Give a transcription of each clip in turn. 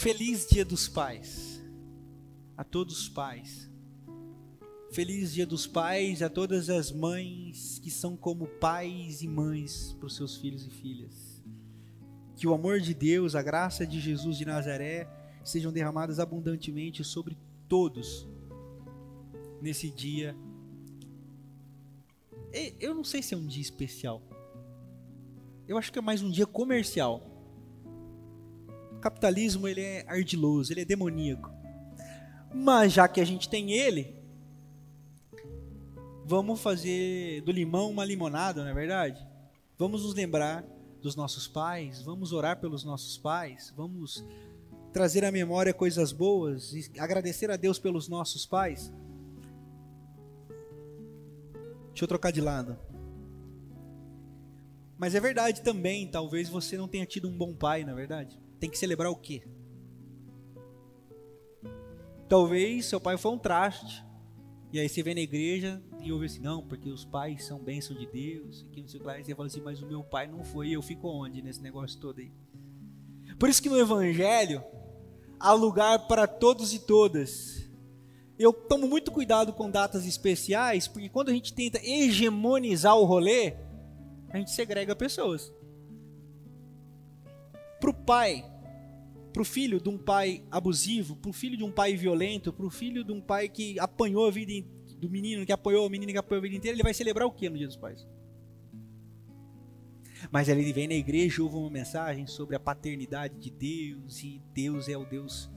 Feliz Dia dos Pais a todos os pais. Feliz Dia dos Pais a todas as mães que são como pais e mães para os seus filhos e filhas. Que o amor de Deus, a graça de Jesus de Nazaré sejam derramadas abundantemente sobre todos nesse dia. Eu não sei se é um dia especial. Eu acho que é mais um dia comercial. Capitalismo ele é ardiloso, ele é demoníaco. Mas já que a gente tem ele, vamos fazer do limão uma limonada, não é verdade? Vamos nos lembrar dos nossos pais, vamos orar pelos nossos pais, vamos trazer à memória coisas boas e agradecer a Deus pelos nossos pais. Deixa eu trocar de lado. Mas é verdade também, talvez você não tenha tido um bom pai, na é verdade. Tem que celebrar o quê? Talvez seu pai foi um traste. E aí você vem na igreja e ouve assim, não, porque os pais são bênção de Deus, e que não sei o que lá, e você fala assim, mas o meu pai não foi, eu fico onde nesse negócio todo aí? Por isso que no Evangelho há lugar para todos e todas. Eu tomo muito cuidado com datas especiais, porque quando a gente tenta hegemonizar o rolê, a gente segrega pessoas. Para o pai, para o filho de um pai abusivo, para o filho de um pai violento, para o filho de um pai que apanhou a vida do menino, que apoiou o menino que apoiou a vida inteira, ele vai celebrar o que no Dia dos Pais? Mas ele vem na igreja ouve uma mensagem sobre a paternidade de Deus e Deus é o Deus.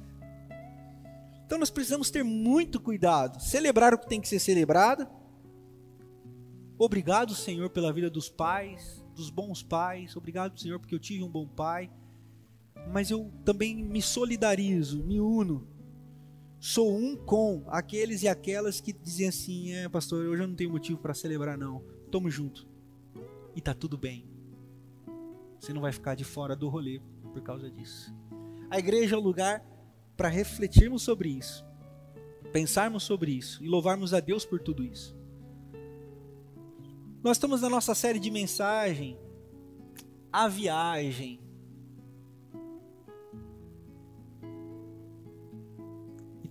Então nós precisamos ter muito cuidado, celebrar o que tem que ser celebrado. Obrigado, Senhor, pela vida dos pais, dos bons pais. Obrigado, Senhor, porque eu tive um bom pai mas eu também me solidarizo, me uno. Sou um com aqueles e aquelas que dizem assim: é, pastor, hoje eu não tenho motivo para celebrar, não. Tamo junto. E tá tudo bem. Você não vai ficar de fora do rolê por causa disso. A igreja é o lugar para refletirmos sobre isso, pensarmos sobre isso e louvarmos a Deus por tudo isso. Nós estamos na nossa série de mensagem, a viagem,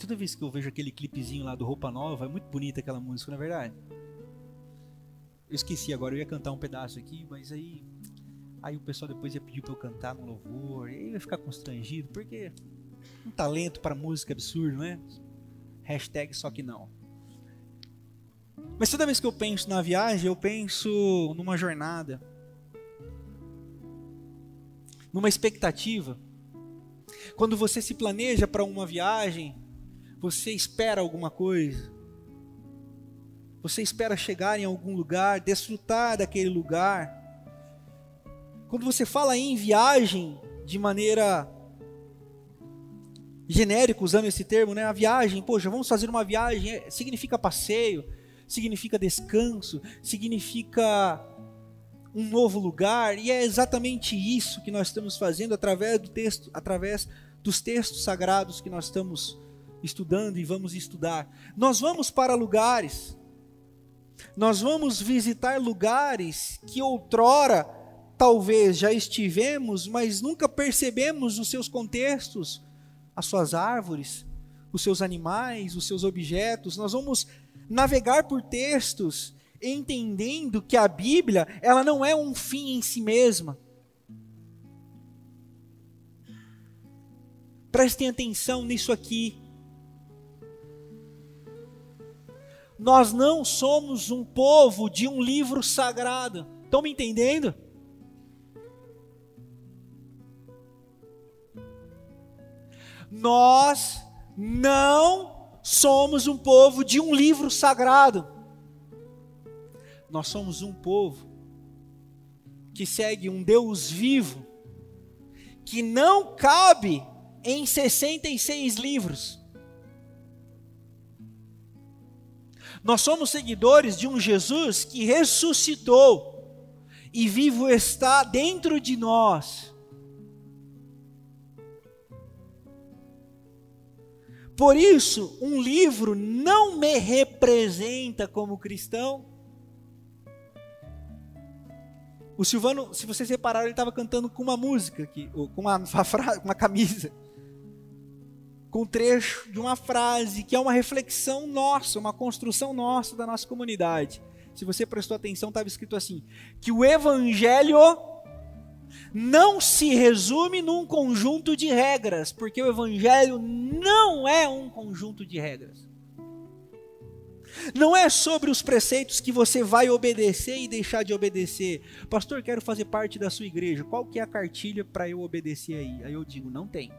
toda vez que eu vejo aquele clipezinho lá do Roupa Nova, é muito bonita aquela música, não é verdade? Eu esqueci agora, eu ia cantar um pedaço aqui, mas aí aí o pessoal depois ia pedir para eu cantar no louvor, e aí eu ia ficar constrangido, porque um talento para música absurdo, né? Hashtag só que não. Mas toda vez que eu penso na viagem, eu penso numa jornada, numa expectativa. Quando você se planeja para uma viagem, você espera alguma coisa. Você espera chegar em algum lugar, desfrutar daquele lugar. Quando você fala em viagem de maneira genérica, usando esse termo, né? A viagem, poxa, vamos fazer uma viagem, é, significa passeio, significa descanso, significa um novo lugar, e é exatamente isso que nós estamos fazendo através do texto, através dos textos sagrados que nós estamos estudando e vamos estudar. Nós vamos para lugares, nós vamos visitar lugares que outrora talvez já estivemos, mas nunca percebemos os seus contextos, as suas árvores, os seus animais, os seus objetos. Nós vamos navegar por textos entendendo que a Bíblia, ela não é um fim em si mesma. Prestem atenção nisso aqui. Nós não somos um povo de um livro sagrado. Estão me entendendo? Nós não somos um povo de um livro sagrado. Nós somos um povo que segue um Deus vivo, que não cabe em 66 livros. Nós somos seguidores de um Jesus que ressuscitou e vivo está dentro de nós. Por isso, um livro não me representa como cristão. O Silvano, se vocês repararam, ele estava cantando com uma música aqui, com uma, uma camisa. Com trecho de uma frase que é uma reflexão nossa, uma construção nossa da nossa comunidade. Se você prestou atenção, estava escrito assim: que o evangelho não se resume num conjunto de regras, porque o evangelho não é um conjunto de regras. Não é sobre os preceitos que você vai obedecer e deixar de obedecer. Pastor, quero fazer parte da sua igreja. Qual que é a cartilha para eu obedecer aí? Aí eu digo, não tem.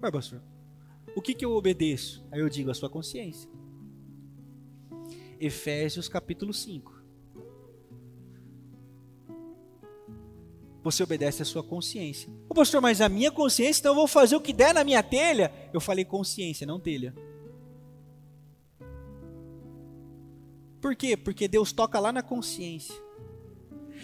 Vai, pastor. O que, que eu obedeço? Aí eu digo, a sua consciência. Efésios capítulo 5. Você obedece à sua consciência. Ô pastor, mas a minha consciência, então eu vou fazer o que der na minha telha? Eu falei consciência, não telha. Por quê? Porque Deus toca lá na consciência.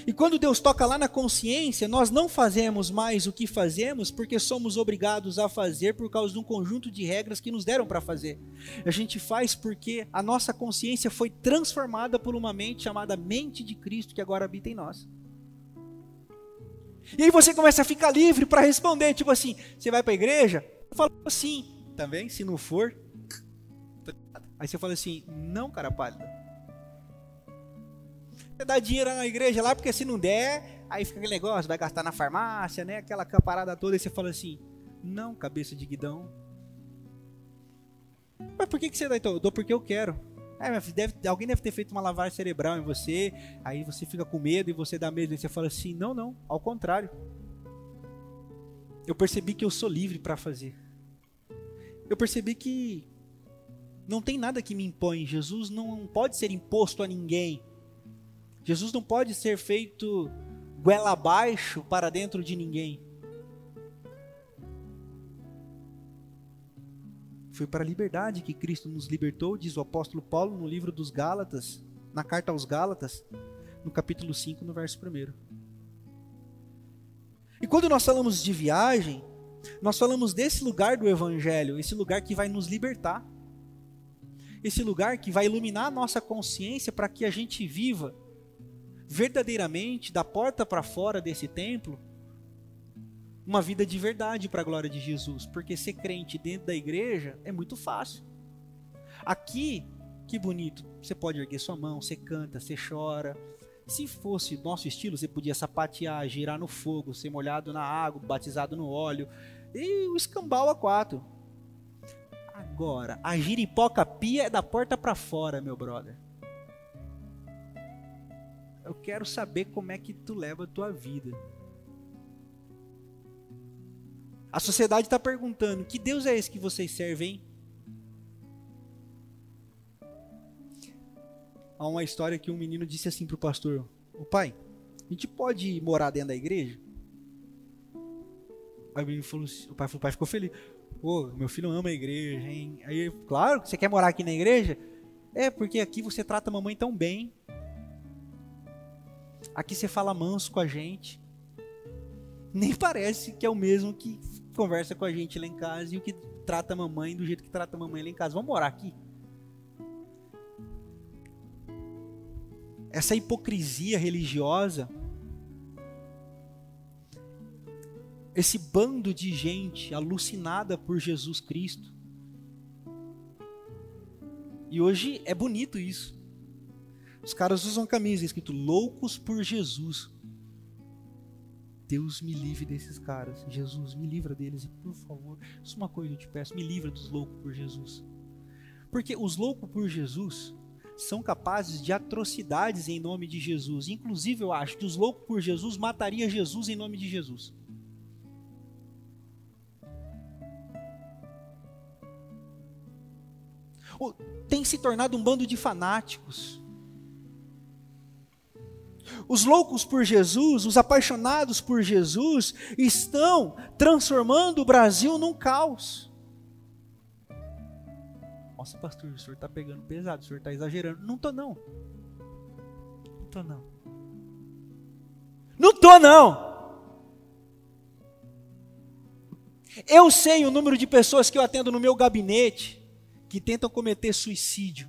E quando Deus toca lá na consciência, nós não fazemos mais o que fazemos porque somos obrigados a fazer por causa de um conjunto de regras que nos deram para fazer. A gente faz porque a nossa consciência foi transformada por uma mente chamada mente de Cristo que agora habita em nós. E aí você começa a ficar livre para responder, tipo assim, você vai para a igreja? Eu falo assim, também, se não for. Aí você fala assim, não, cara pálida. Você dá dinheiro na igreja lá, porque se não der, aí fica aquele negócio, vai gastar na farmácia, né? Aquela parada toda, e você fala assim, não, cabeça de guidão. Mas por que, que você dá então? Eu dou porque eu quero. É, deve, alguém deve ter feito uma lavagem cerebral em você, aí você fica com medo e você dá medo, e você fala assim, não, não, ao contrário. Eu percebi que eu sou livre para fazer. Eu percebi que não tem nada que me impõe. Jesus não pode ser imposto a ninguém. Jesus não pode ser feito goela abaixo para dentro de ninguém. Foi para a liberdade que Cristo nos libertou, diz o apóstolo Paulo no livro dos Gálatas, na carta aos Gálatas, no capítulo 5, no verso 1. E quando nós falamos de viagem, nós falamos desse lugar do Evangelho, esse lugar que vai nos libertar, esse lugar que vai iluminar a nossa consciência para que a gente viva verdadeiramente, da porta para fora desse templo, uma vida de verdade para a glória de Jesus, porque ser crente dentro da igreja é muito fácil. Aqui, que bonito, você pode erguer sua mão, você canta, você chora. Se fosse nosso estilo, você podia sapatear, girar no fogo, ser molhado na água, batizado no óleo, e o escambau a quatro. Agora, a giripoca pia é da porta para fora, meu brother. Eu quero saber como é que tu leva a tua vida. A sociedade está perguntando: que Deus é esse que vocês servem? Há uma história que um menino disse assim pro pastor: O pai, a gente pode morar dentro da igreja? Aí o falou: o pai, o pai ficou feliz. Pô, meu filho ama a igreja, hein? Aí, claro, você quer morar aqui na igreja? É, porque aqui você trata a mamãe tão bem. Aqui você fala manso com a gente. Nem parece que é o mesmo que conversa com a gente lá em casa e o que trata a mamãe do jeito que trata a mamãe lá em casa. Vamos morar aqui. Essa hipocrisia religiosa, esse bando de gente alucinada por Jesus Cristo. E hoje é bonito isso. Os caras usam camisa escrito loucos por Jesus. Deus me livre desses caras. Jesus, me livra deles. E por favor, só uma coisa eu te peço: me livra dos loucos por Jesus. Porque os loucos por Jesus são capazes de atrocidades em nome de Jesus. Inclusive, eu acho que os loucos por Jesus mataria Jesus em nome de Jesus. Tem se tornado um bando de fanáticos os loucos por Jesus, os apaixonados por Jesus, estão transformando o Brasil num caos. Nossa, pastor, o senhor está pegando pesado, o senhor está exagerando. Não estou não. Não estou não. Não estou não. Eu sei o número de pessoas que eu atendo no meu gabinete que tentam cometer suicídio.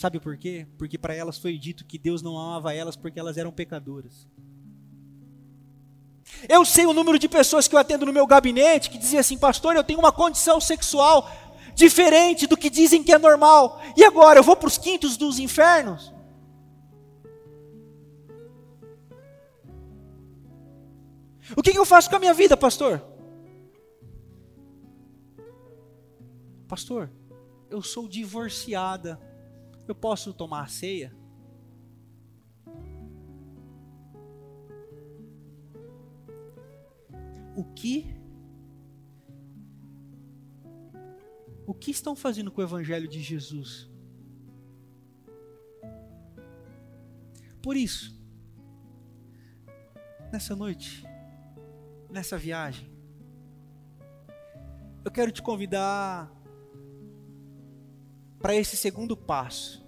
Sabe por quê? Porque para elas foi dito que Deus não amava elas porque elas eram pecadoras. Eu sei o número de pessoas que eu atendo no meu gabinete que dizem assim, pastor, eu tenho uma condição sexual diferente do que dizem que é normal. E agora, eu vou para os quintos dos infernos? O que, que eu faço com a minha vida, pastor? Pastor, eu sou divorciada. Eu posso tomar ceia? O que o que estão fazendo com o evangelho de Jesus? Por isso, nessa noite, nessa viagem, eu quero te convidar para esse segundo passo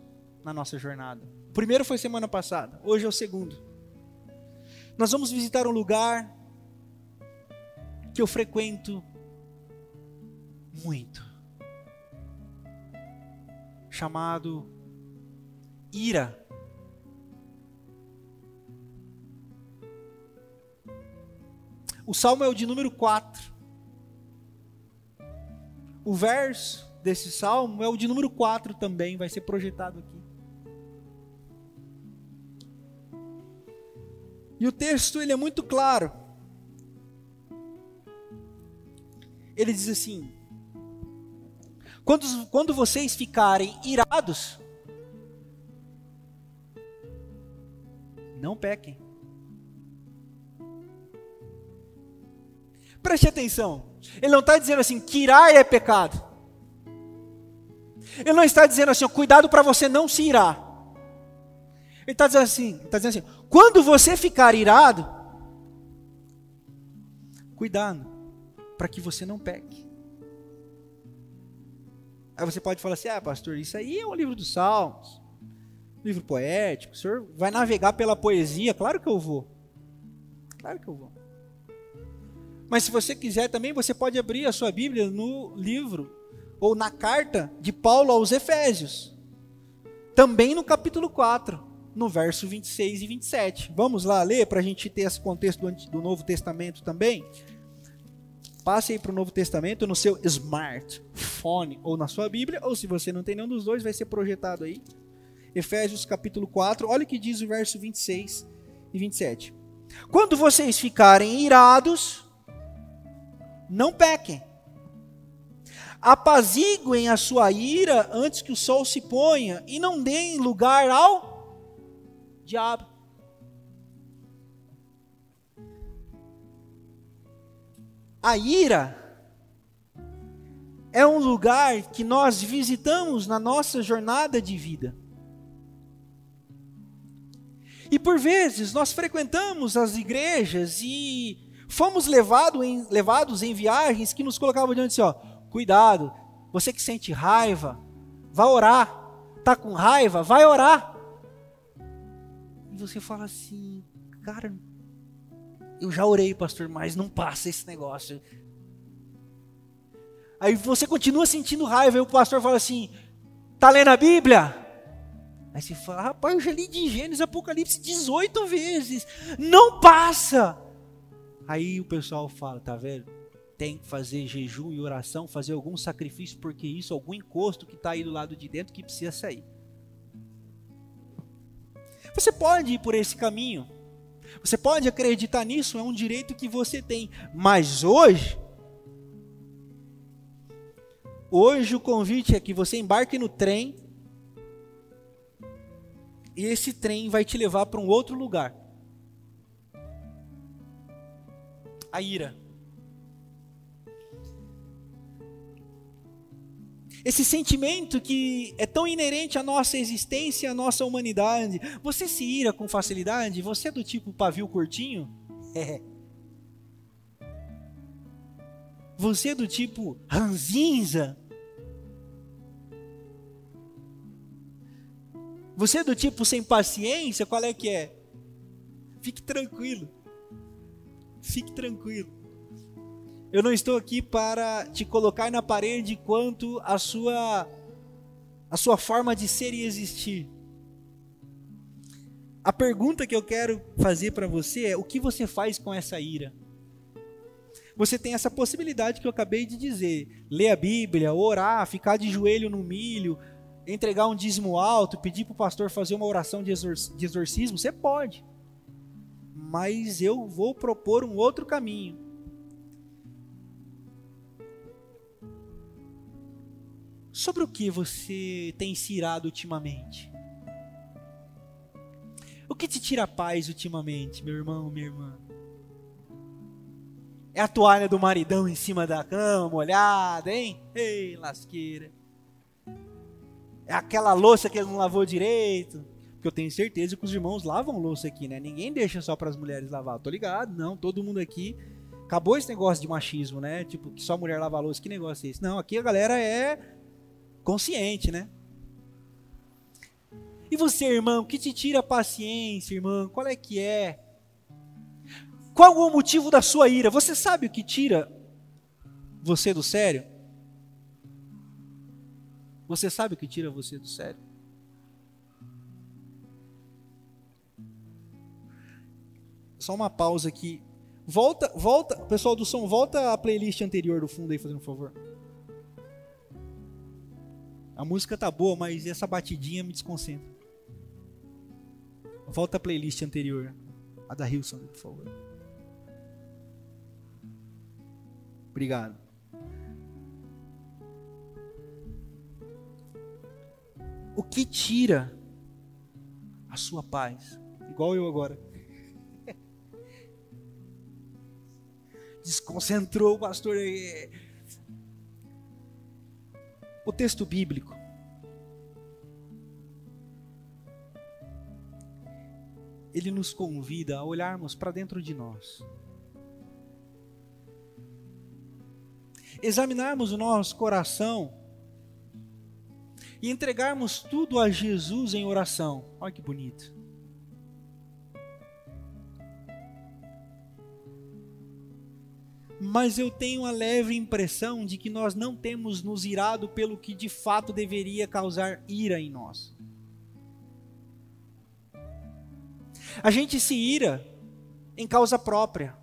na nossa jornada. O primeiro foi semana passada, hoje é o segundo. Nós vamos visitar um lugar que eu frequento muito, chamado Ira. O salmo é o de número 4. O verso desse salmo é o de número 4 também, vai ser projetado aqui. E o texto ele é muito claro. Ele diz assim: quando, quando vocês ficarem irados, não pequem. Preste atenção. Ele não está dizendo assim que irar é pecado. Ele não está dizendo assim, cuidado para você não se irar. Ele está dizendo assim, está dizendo assim, quando você ficar irado, cuidado para que você não peque. Aí você pode falar assim, ah, pastor, isso aí é um livro dos Salmos, livro poético. O senhor vai navegar pela poesia? Claro que eu vou. Claro que eu vou. Mas se você quiser também, você pode abrir a sua Bíblia no livro ou na carta de Paulo aos Efésios. Também no capítulo 4, no verso 26 e 27. Vamos lá ler para a gente ter esse contexto do Novo Testamento também. Passe aí para o Novo Testamento no seu smartphone ou na sua Bíblia, ou se você não tem nenhum dos dois, vai ser projetado aí. Efésios capítulo 4, olha o que diz o verso 26 e 27. Quando vocês ficarem irados, não pequem apaziguem a sua ira antes que o sol se ponha e não deem lugar ao diabo. A ira é um lugar que nós visitamos na nossa jornada de vida. E por vezes nós frequentamos as igrejas e fomos levado em, levados em viagens que nos colocavam diante assim, ó, Cuidado. Você que sente raiva, vá orar. Tá com raiva, vai orar. E você fala assim, cara, eu já orei, pastor, mas não passa esse negócio. Aí você continua sentindo raiva, e o pastor fala assim: tá lendo a Bíblia? Aí você fala, rapaz, eu já li de Gênesis Apocalipse 18 vezes, não passa. Aí o pessoal fala, tá vendo? tem que fazer jejum e oração, fazer algum sacrifício, porque isso, algum encosto que está aí do lado de dentro que precisa sair. Você pode ir por esse caminho, você pode acreditar nisso, é um direito que você tem, mas hoje, hoje o convite é que você embarque no trem, e esse trem vai te levar para um outro lugar. A ira. Esse sentimento que é tão inerente à nossa existência, à nossa humanidade. Você se ira com facilidade? Você é do tipo pavio curtinho? É. Você é do tipo ranzinza? Você é do tipo sem paciência? Qual é que é? Fique tranquilo. Fique tranquilo. Eu não estou aqui para te colocar na parede quanto a sua a sua forma de ser e existir. A pergunta que eu quero fazer para você é: o que você faz com essa ira? você tem essa possibilidade que eu acabei de dizer: ler a Bíblia, orar, ficar de joelho no milho, entregar um dízimo alto, pedir para o pastor fazer uma oração de, exorcismo. Você pode, mas eu vou propor um outro caminho. Sobre o que você tem se irado ultimamente? O que te tira a paz ultimamente, meu irmão, minha irmã? É a toalha do maridão em cima da cama, molhada, hein? Ei, lasqueira. É aquela louça que ele não lavou direito. Porque eu tenho certeza que os irmãos lavam louça aqui, né? Ninguém deixa só para as mulheres lavar. tô ligado, não. Todo mundo aqui. Acabou esse negócio de machismo, né? Tipo, que só mulher lava louça. Que negócio é esse? Não, aqui a galera é consciente, né? E você, irmão, que te tira a paciência, irmão? Qual é que é? Qual o motivo da sua ira? Você sabe o que tira você do sério? Você sabe o que tira você do sério? Só uma pausa aqui. Volta, volta, pessoal do som, volta a playlist anterior do fundo aí, fazendo um favor. A música tá boa, mas essa batidinha me desconcentra. Volta a playlist anterior, a da Hilson, por favor. Obrigado. O que tira a sua paz? Igual eu agora. Desconcentrou o pastor. O texto bíblico. Ele nos convida a olharmos para dentro de nós. examinarmos o nosso coração e entregarmos tudo a Jesus em oração. Olha que bonito. Mas eu tenho a leve impressão de que nós não temos nos irado pelo que de fato deveria causar ira em nós. A gente se ira em causa própria.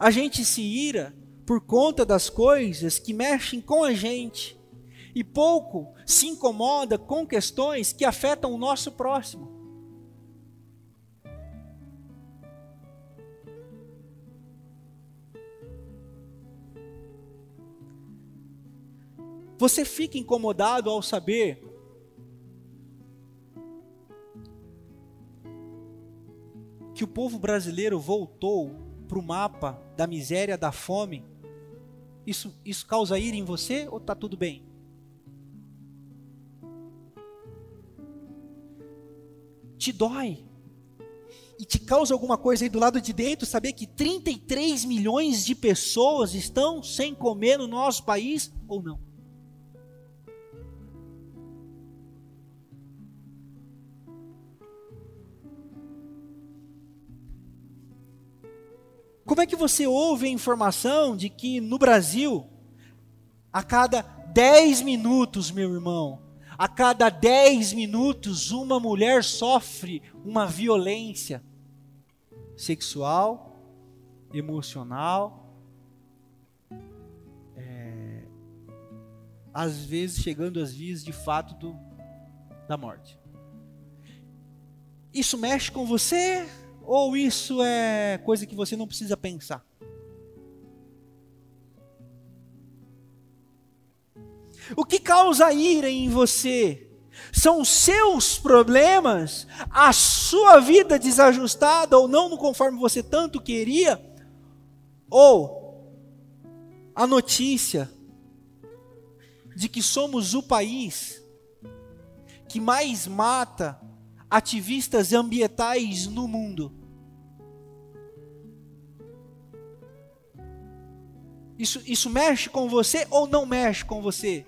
A gente se ira por conta das coisas que mexem com a gente e pouco se incomoda com questões que afetam o nosso próximo. Você fica incomodado ao saber que o povo brasileiro voltou para o mapa da miséria, da fome isso, isso causa ira em você ou está tudo bem? Te dói. E te causa alguma coisa aí do lado de dentro saber que 33 milhões de pessoas estão sem comer no nosso país ou não? Como é que você ouve a informação de que no Brasil, a cada 10 minutos, meu irmão, a cada 10 minutos, uma mulher sofre uma violência sexual, emocional, é, às vezes chegando às vias de fato do, da morte. Isso mexe com você? Ou isso é coisa que você não precisa pensar? O que causa ira em você? São seus problemas, a sua vida desajustada ou não conforme você tanto queria? Ou a notícia de que somos o país que mais mata ativistas ambientais no mundo. Isso, isso mexe com você ou não mexe com você?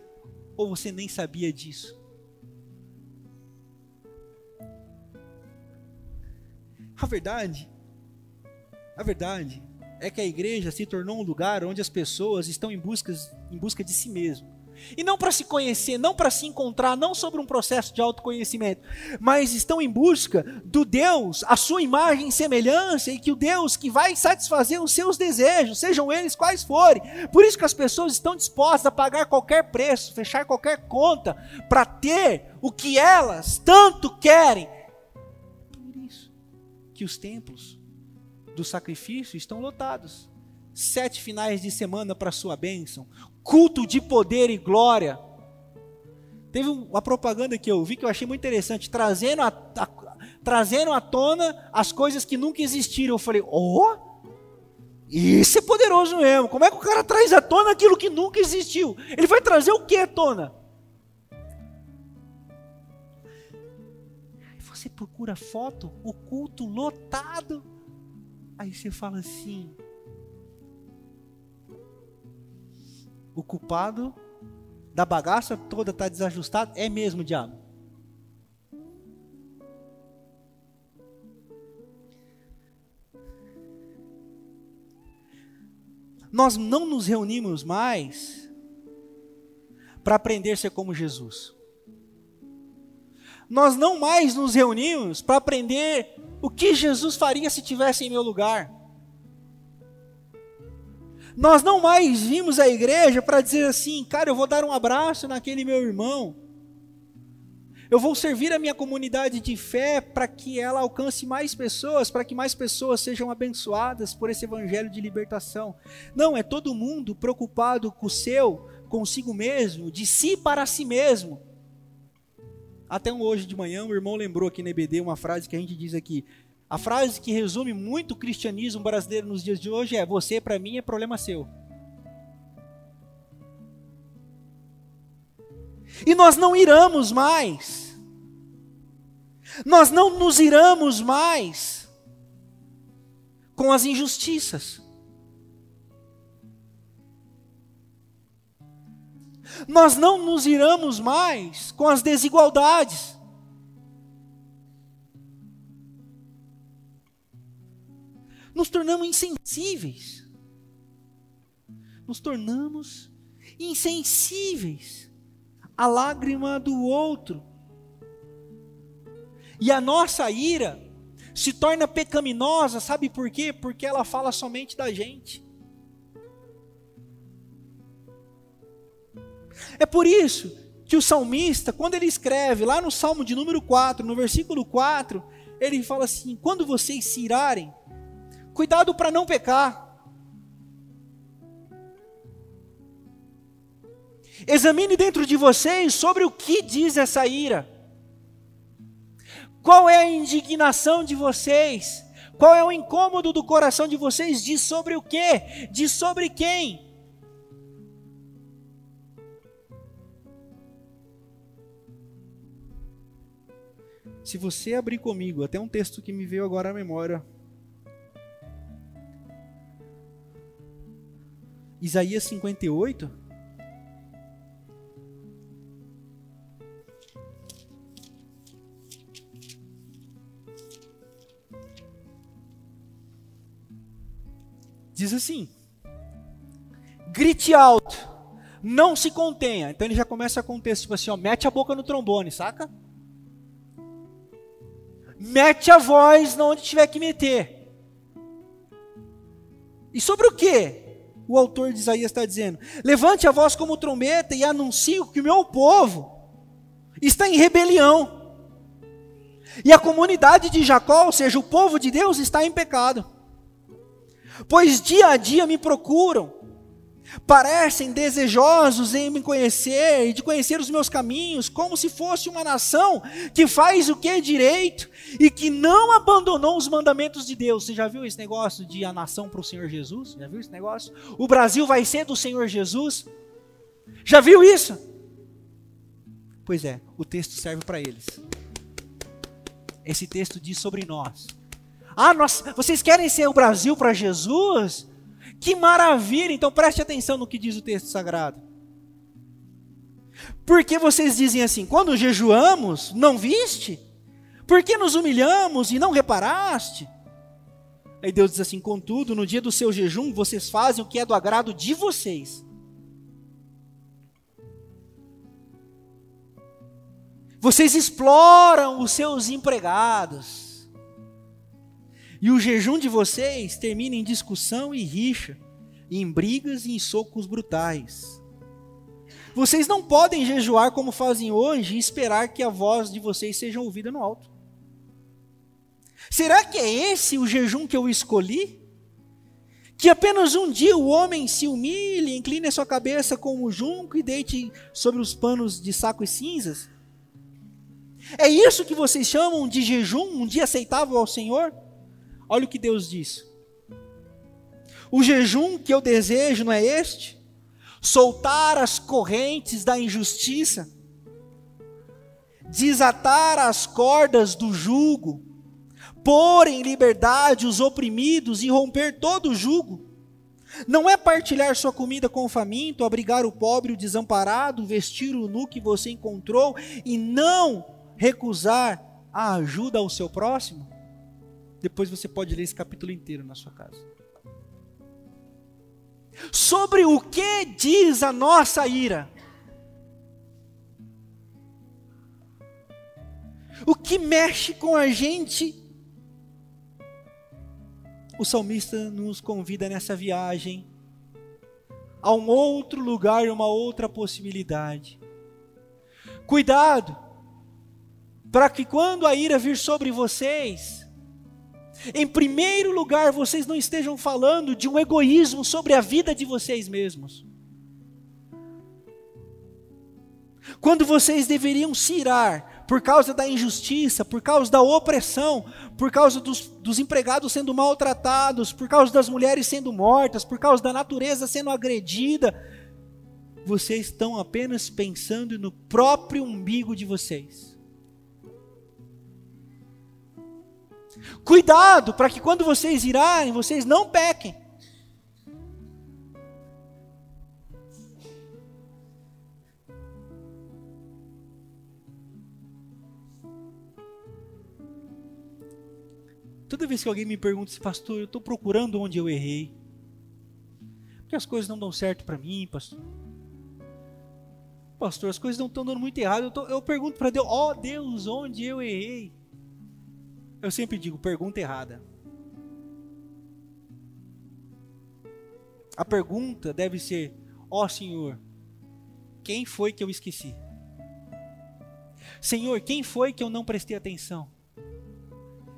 Ou você nem sabia disso? A verdade, a verdade é que a igreja se tornou um lugar onde as pessoas estão em busca, em busca de si mesmo. E não para se conhecer, não para se encontrar, não sobre um processo de autoconhecimento, mas estão em busca do Deus, a sua imagem e semelhança, e que o Deus que vai satisfazer os seus desejos, sejam eles quais forem. Por isso que as pessoas estão dispostas a pagar qualquer preço, fechar qualquer conta, para ter o que elas tanto querem. Por isso que os templos do sacrifício estão lotados. Sete finais de semana para sua bênção, culto de poder e glória. Teve uma propaganda que eu vi que eu achei muito interessante, trazendo a, a trazendo à tona as coisas que nunca existiram. Eu falei, oh, isso é poderoso mesmo. Como é que o cara traz à tona aquilo que nunca existiu? Ele vai trazer o que à tona? Você procura foto, o culto lotado. Aí você fala assim: o culpado da bagaça toda está desajustado, é mesmo diabo. Nós não nos reunimos mais para aprender a ser como Jesus. Nós não mais nos reunimos para aprender o que Jesus faria se tivesse em meu lugar. Nós não mais vimos a igreja para dizer assim, cara, eu vou dar um abraço naquele meu irmão. Eu vou servir a minha comunidade de fé para que ela alcance mais pessoas, para que mais pessoas sejam abençoadas por esse evangelho de libertação. Não, é todo mundo preocupado com o seu, consigo mesmo, de si para si mesmo. Até hoje de manhã, o irmão lembrou aqui na EBD uma frase que a gente diz aqui: a frase que resume muito o cristianismo brasileiro nos dias de hoje é: Você para mim é problema seu. E nós não iramos mais. Nós não nos iramos mais com as injustiças. Nós não nos iramos mais com as desigualdades. Nos tornamos insensíveis. Nos tornamos insensíveis à lágrima do outro. E a nossa ira se torna pecaminosa, sabe por quê? Porque ela fala somente da gente. É por isso que o salmista, quando ele escreve lá no Salmo de número 4, no versículo 4, ele fala assim: quando vocês se irarem, Cuidado para não pecar. Examine dentro de vocês sobre o que diz essa ira. Qual é a indignação de vocês? Qual é o incômodo do coração de vocês? Diz sobre o que? Diz sobre quem? Se você abrir comigo, até um texto que me veio agora à memória, Isaías 58. Diz assim: grite alto, não se contenha. Então ele já começa com o texto tipo assim: ó, mete a boca no trombone, saca? Mete a voz onde tiver que meter. E sobre o que? O autor de Isaías está dizendo: Levante a voz como trombeta e anuncie que o meu povo está em rebelião. E a comunidade de Jacó, ou seja, o povo de Deus, está em pecado. Pois dia a dia me procuram, parecem desejosos em me conhecer e de conhecer os meus caminhos, como se fosse uma nação que faz o que é direito e que não abandonou os mandamentos de Deus. Você já viu esse negócio de a nação para o Senhor Jesus? Já viu esse negócio? O Brasil vai ser do Senhor Jesus? Já viu isso? Pois é, o texto serve para eles. Esse texto diz sobre nós. Ah, nós, vocês querem ser o Brasil para Jesus? Que maravilha! Então preste atenção no que diz o texto sagrado. Porque vocês dizem assim: quando jejuamos, não viste? Porque nos humilhamos e não reparaste? Aí Deus diz assim: contudo, no dia do seu jejum, vocês fazem o que é do agrado de vocês. Vocês exploram os seus empregados. E o jejum de vocês termina em discussão e rixa, em brigas e em socos brutais. Vocês não podem jejuar como fazem hoje e esperar que a voz de vocês seja ouvida no alto. Será que é esse o jejum que eu escolhi? Que apenas um dia o homem se humilhe, incline a sua cabeça como o junco e deite sobre os panos de saco e cinzas? É isso que vocês chamam de jejum, um dia aceitável ao Senhor? Olha o que Deus diz. O jejum que eu desejo não é este? Soltar as correntes da injustiça, desatar as cordas do jugo, pôr em liberdade os oprimidos e romper todo o jugo. Não é partilhar sua comida com o faminto, abrigar o pobre e o desamparado, vestir o nu que você encontrou e não recusar a ajuda ao seu próximo? Depois você pode ler esse capítulo inteiro na sua casa. Sobre o que diz a nossa ira? O que mexe com a gente o salmista nos convida nessa viagem a um outro lugar e uma outra possibilidade. Cuidado, para que quando a ira vir sobre vocês, em primeiro lugar vocês não estejam falando de um egoísmo sobre a vida de vocês mesmos. Quando vocês deveriam se irar por causa da injustiça, por causa da opressão, por causa dos, dos empregados sendo maltratados, por causa das mulheres sendo mortas, por causa da natureza sendo agredida, vocês estão apenas pensando no próprio umbigo de vocês. Cuidado para que quando vocês irarem, vocês não pequem. Toda vez que alguém me pergunta se, pastor, eu estou procurando onde eu errei. Porque as coisas não dão certo para mim, pastor. Pastor, as coisas não estão dando muito errado. Eu, tô, eu pergunto para Deus, ó oh, Deus, onde eu errei? Eu sempre digo, pergunta errada. A pergunta deve ser: ó oh, Senhor, quem foi que eu esqueci? Senhor, quem foi que eu não prestei atenção?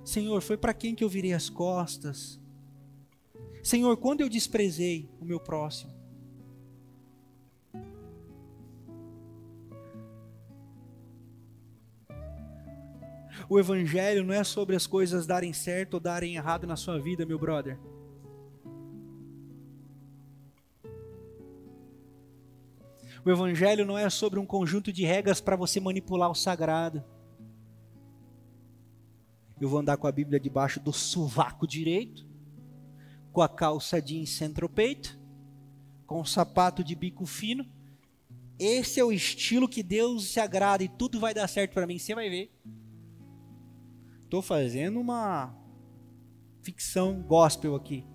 Senhor, foi para quem que eu virei as costas? Senhor, quando eu desprezei o meu próximo? O Evangelho não é sobre as coisas darem certo ou darem errado na sua vida, meu brother. O Evangelho não é sobre um conjunto de regras para você manipular o sagrado eu vou andar com a Bíblia debaixo do sovaco direito, com a calça jeans centro-peito, com o sapato de bico fino. Esse é o estilo que Deus se agrada e tudo vai dar certo para mim, você vai ver. Estou fazendo uma ficção gospel aqui.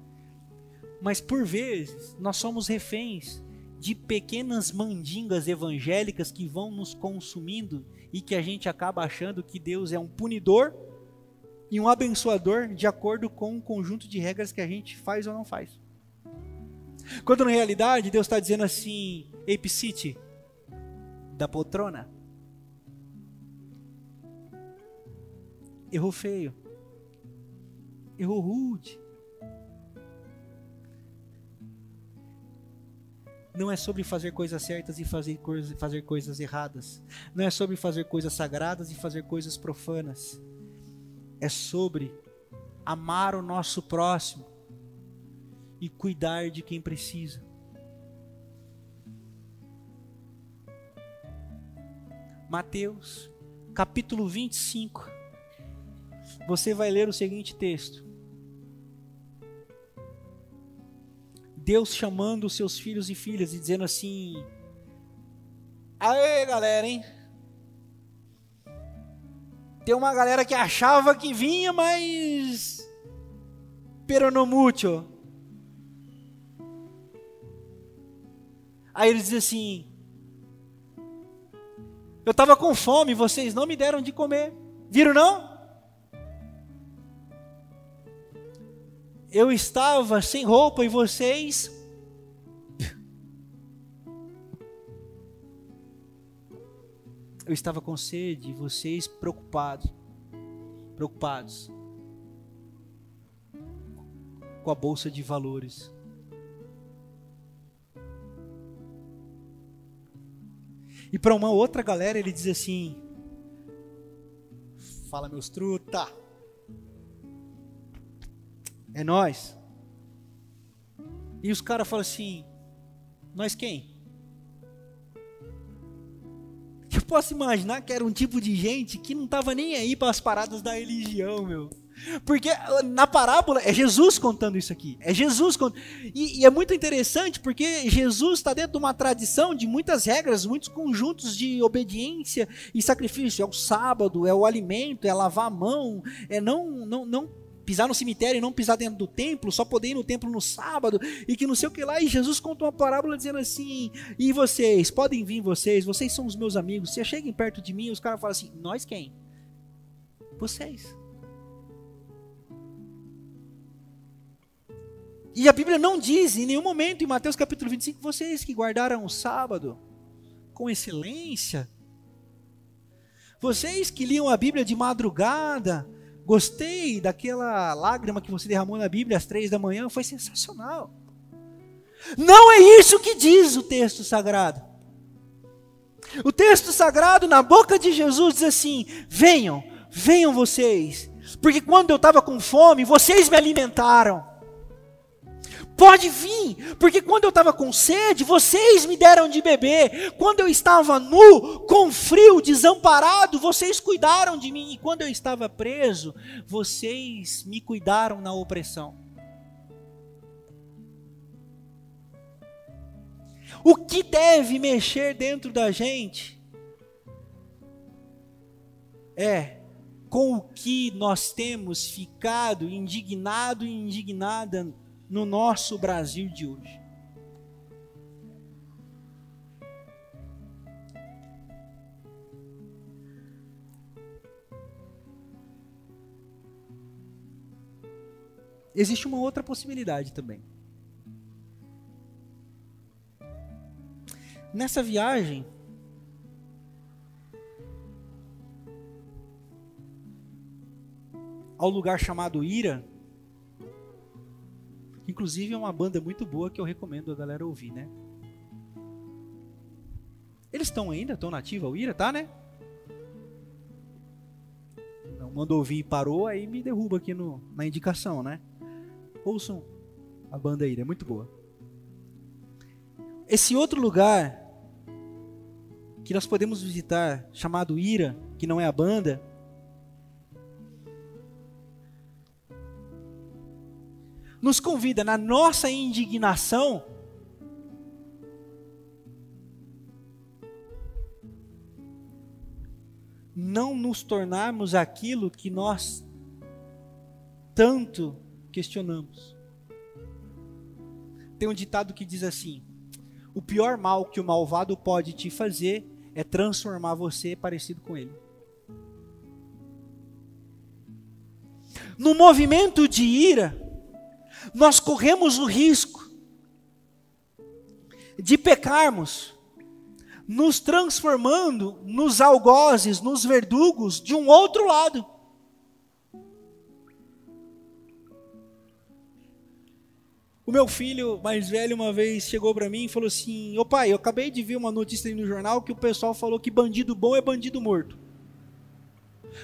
Mas por vezes nós somos reféns de pequenas mandingas evangélicas que vão nos consumindo e que a gente acaba achando que Deus é um punidor e um abençoador de acordo com o conjunto de regras que a gente faz ou não faz. Quando na realidade Deus está dizendo assim, Epicite, da poltrona, errou feio, errou rude. Não é sobre fazer coisas certas e fazer, fazer coisas erradas. Não é sobre fazer coisas sagradas e fazer coisas profanas é sobre amar o nosso próximo e cuidar de quem precisa. Mateus, capítulo 25. Você vai ler o seguinte texto: Deus chamando os seus filhos e filhas e dizendo assim: Aê, galera, hein? Tem uma galera que achava que vinha, mas. Pero no mucho. Aí ele diz assim: Eu estava com fome, vocês não me deram de comer. Viram não? Eu estava sem roupa e vocês eu estava com sede e vocês preocupados, preocupados com a bolsa de valores. E para uma outra galera ele diz assim: Fala meus truta. É nós. E os caras falam assim: Nós quem? Eu posso imaginar que era um tipo de gente que não estava nem aí para as paradas da religião, meu. Porque na parábola é Jesus contando isso aqui. É Jesus contando. E, e é muito interessante porque Jesus está dentro de uma tradição de muitas regras, muitos conjuntos de obediência e sacrifício. É o sábado, é o alimento, é lavar a mão, é não, não, não pisar no cemitério e não pisar dentro do templo, só poder ir no templo no sábado, e que não sei o que lá. E Jesus conta uma parábola dizendo assim: E vocês, podem vir vocês, vocês são os meus amigos. Se cheguem perto de mim, os caras falam assim: Nós quem? Vocês. E a Bíblia não diz em nenhum momento em Mateus capítulo 25, vocês que guardaram o sábado com excelência, vocês que liam a Bíblia de madrugada, Gostei daquela lágrima que você derramou na Bíblia às três da manhã, foi sensacional. Não é isso que diz o texto sagrado. O texto sagrado, na boca de Jesus, diz assim: venham, venham vocês, porque quando eu estava com fome, vocês me alimentaram. Pode vir, porque quando eu estava com sede, vocês me deram de beber. Quando eu estava nu, com frio, desamparado, vocês cuidaram de mim. E quando eu estava preso, vocês me cuidaram na opressão. O que deve mexer dentro da gente é com o que nós temos ficado indignado e indignada no nosso Brasil de hoje. Existe uma outra possibilidade também. Nessa viagem, ao lugar chamado Ira, Inclusive é uma banda muito boa que eu recomendo a galera ouvir, né? Eles estão ainda? Estão nativa o Ira, tá, né? Não mandou ouvir e parou, aí me derruba aqui no, na indicação, né? Ouçam a banda Ira, é muito boa. Esse outro lugar que nós podemos visitar, chamado Ira, que não é a banda, nos convida na nossa indignação não nos tornarmos aquilo que nós tanto questionamos. Tem um ditado que diz assim: o pior mal que o malvado pode te fazer é transformar você parecido com ele. No movimento de ira, nós corremos o risco de pecarmos, nos transformando nos algozes, nos verdugos de um outro lado. O meu filho mais velho uma vez chegou para mim e falou assim: Ô pai, eu acabei de ver uma notícia aí no jornal que o pessoal falou que bandido bom é bandido morto.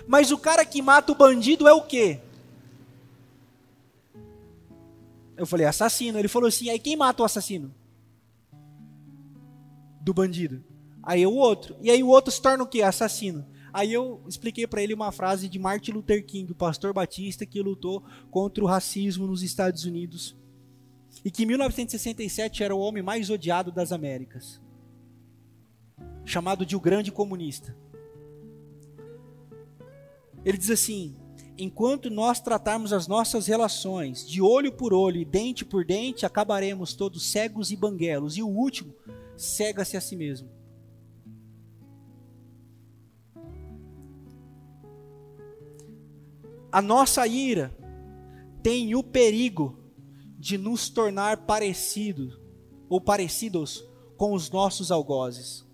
Mas o cara que mata o bandido é o quê? Eu falei, assassino. Ele falou assim, aí quem mata o assassino? Do bandido. Aí o outro. E aí o outro se torna o quê? Assassino. Aí eu expliquei para ele uma frase de Martin Luther King, o pastor batista que lutou contra o racismo nos Estados Unidos. E que em 1967 era o homem mais odiado das Américas. Chamado de o grande comunista. Ele diz assim: Enquanto nós tratarmos as nossas relações de olho por olho e dente por dente, acabaremos todos cegos e banguelos. E o último, cega-se a si mesmo. A nossa ira tem o perigo de nos tornar parecidos ou parecidos com os nossos algozes.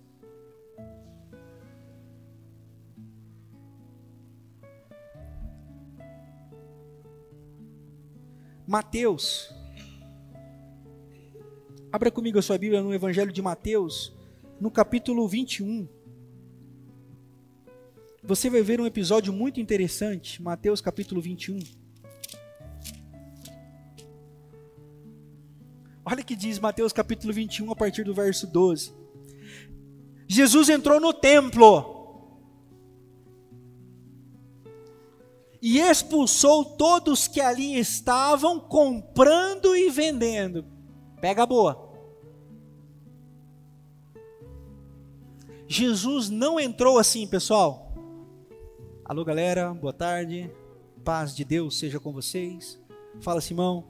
Mateus. Abra comigo a sua Bíblia no Evangelho de Mateus, no capítulo 21. Você vai ver um episódio muito interessante, Mateus capítulo 21. Olha que diz Mateus capítulo 21 a partir do verso 12. Jesus entrou no templo e expulsou todos que ali estavam comprando e vendendo. Pega a boa. Jesus não entrou assim, pessoal. Alô, galera, boa tarde. Paz de Deus seja com vocês. Fala, Simão.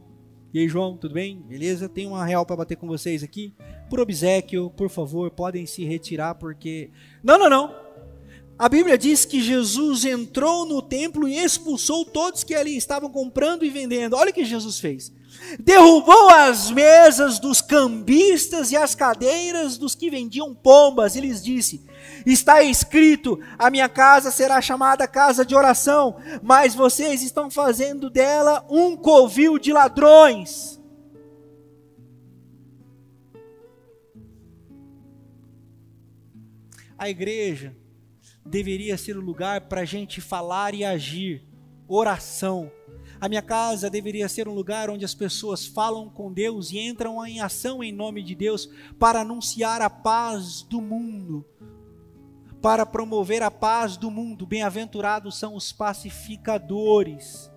E aí, João, tudo bem? Beleza? Tem uma real para bater com vocês aqui. Por obsequio, por favor, podem se retirar porque. Não, não, não. A Bíblia diz que Jesus entrou no templo e expulsou todos que ali estavam comprando e vendendo. Olha o que Jesus fez. Derrubou as mesas dos cambistas e as cadeiras dos que vendiam pombas e lhes disse: Está escrito: A minha casa será chamada casa de oração, mas vocês estão fazendo dela um covil de ladrões. A igreja deveria ser o lugar para a gente falar e agir, oração. A minha casa deveria ser um lugar onde as pessoas falam com Deus e entram em ação em nome de Deus para anunciar a paz do mundo, para promover a paz do mundo. Bem-aventurados são os pacificadores.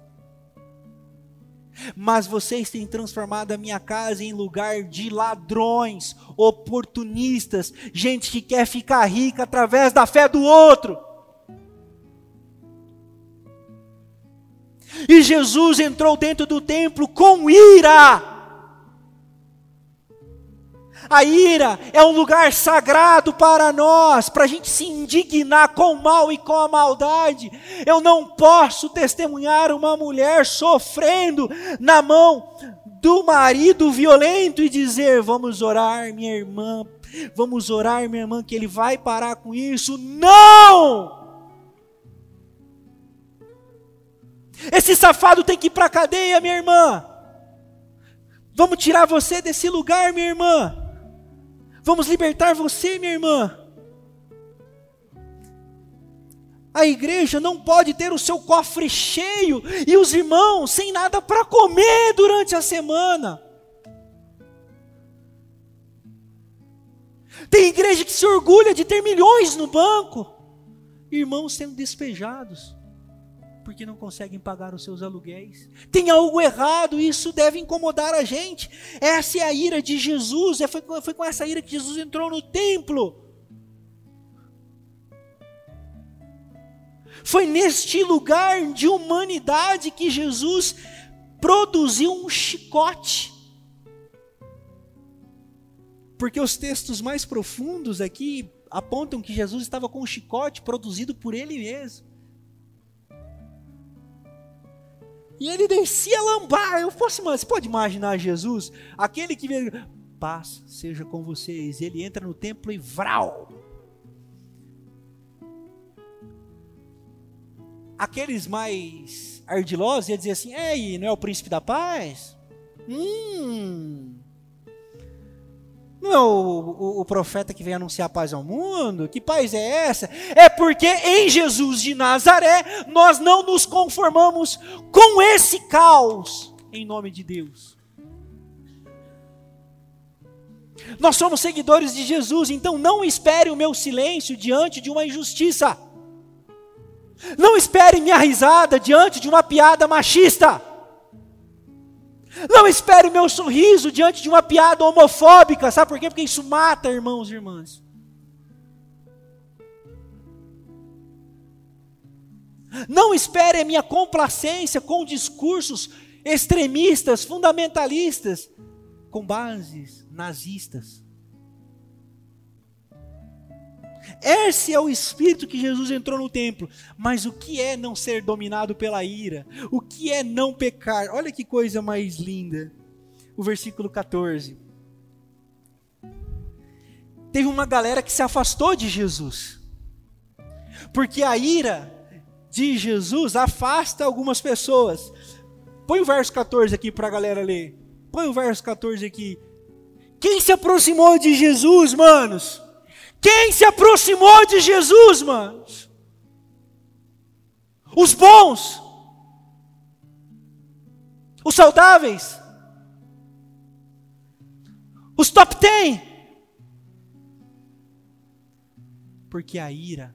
Mas vocês têm transformado a minha casa em lugar de ladrões, oportunistas, gente que quer ficar rica através da fé do outro. E Jesus entrou dentro do templo com ira. A ira é um lugar sagrado para nós, para a gente se indignar com o mal e com a maldade. Eu não posso testemunhar uma mulher sofrendo na mão do marido violento e dizer: Vamos orar, minha irmã, vamos orar, minha irmã, que ele vai parar com isso. Não! Esse safado tem que ir para a cadeia, minha irmã. Vamos tirar você desse lugar, minha irmã. Vamos libertar você, minha irmã. A igreja não pode ter o seu cofre cheio e os irmãos sem nada para comer durante a semana. Tem igreja que se orgulha de ter milhões no banco, irmãos sendo despejados porque não conseguem pagar os seus aluguéis. Tem algo errado, isso deve incomodar a gente. Essa é a ira de Jesus, é, foi, foi com essa ira que Jesus entrou no templo. Foi neste lugar de humanidade que Jesus produziu um chicote. Porque os textos mais profundos aqui apontam que Jesus estava com um chicote produzido por ele mesmo. E ele descia lambar. Eu posso, você pode imaginar Jesus, aquele que vem, paz seja com vocês. Ele entra no templo e vral. Aqueles mais ardilosos iam dizer assim: Ei, não é o príncipe da paz? Hum, não é o, o, o, profeta que vem anunciar paz ao mundo? Que paz é essa? É porque em Jesus de Nazaré nós não nos conformamos com esse caos, em nome de Deus. Nós somos seguidores de Jesus, então não espere o meu silêncio diante de uma injustiça. Não espere minha risada diante de uma piada machista. Não espere meu sorriso diante de uma piada homofóbica, sabe por quê? Porque isso mata irmãos e irmãs. Não espere a minha complacência com discursos extremistas, fundamentalistas, com bases nazistas. Esse é o espírito que Jesus entrou no templo. Mas o que é não ser dominado pela ira? O que é não pecar? Olha que coisa mais linda. O versículo 14. Teve uma galera que se afastou de Jesus. Porque a ira de Jesus afasta algumas pessoas. Põe o verso 14 aqui para a galera ler. Põe o verso 14 aqui. Quem se aproximou de Jesus, manos? Quem se aproximou de Jesus, manos? Os bons, os saudáveis, os top 10. Porque a ira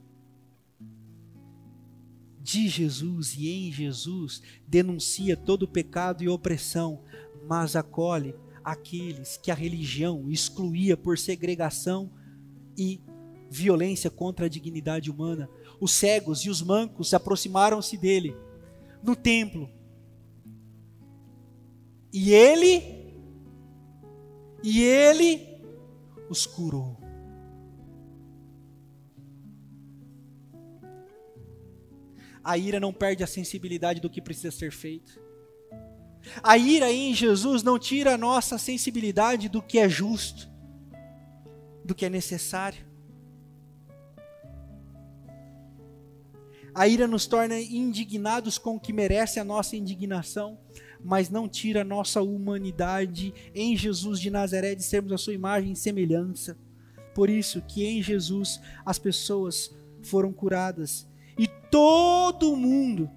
de Jesus e em Jesus denuncia todo pecado e opressão, mas acolhe aqueles que a religião excluía por segregação e violência contra a dignidade humana. Os cegos e os mancos aproximaram-se dele no templo. E ele e ele os curou. A ira não perde a sensibilidade do que precisa ser feito. A ira em Jesus não tira a nossa sensibilidade do que é justo do que é necessário. A ira nos torna indignados com o que merece a nossa indignação, mas não tira a nossa humanidade em Jesus de Nazaré de sermos a sua imagem e semelhança. Por isso que em Jesus as pessoas foram curadas e todo mundo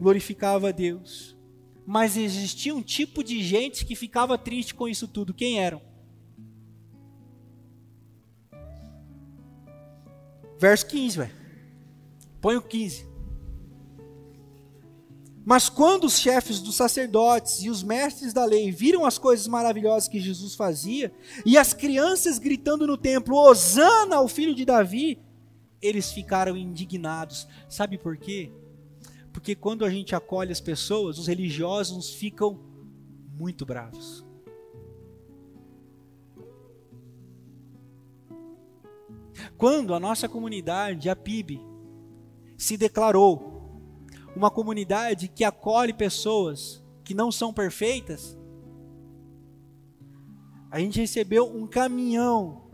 glorificava a Deus. Mas existia um tipo de gente que ficava triste com isso tudo. Quem eram? Verso 15, velho. Põe o 15. Mas quando os chefes dos sacerdotes e os mestres da lei viram as coisas maravilhosas que Jesus fazia, e as crianças gritando no templo: Hosana ao filho de Davi, eles ficaram indignados. Sabe por quê? Porque quando a gente acolhe as pessoas, os religiosos ficam muito bravos. Quando a nossa comunidade, a PIB, se declarou uma comunidade que acolhe pessoas que não são perfeitas, a gente recebeu um caminhão,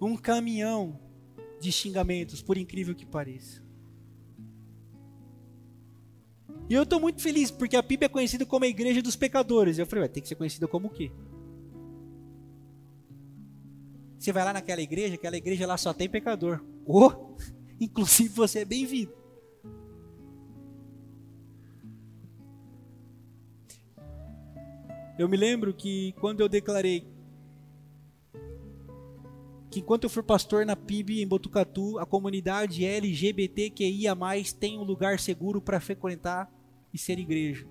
um caminhão de xingamentos, por incrível que pareça. E eu estou muito feliz, porque a PIB é conhecida como a igreja dos pecadores. Eu falei, vai ter que ser conhecida como o quê? Você vai lá naquela igreja, aquela igreja lá só tem pecador. Ou, oh, inclusive você é bem-vindo. Eu me lembro que quando eu declarei que enquanto eu for pastor na PIB em Botucatu, a comunidade LGBTQIA+, tem um lugar seguro para frequentar e ser igreja.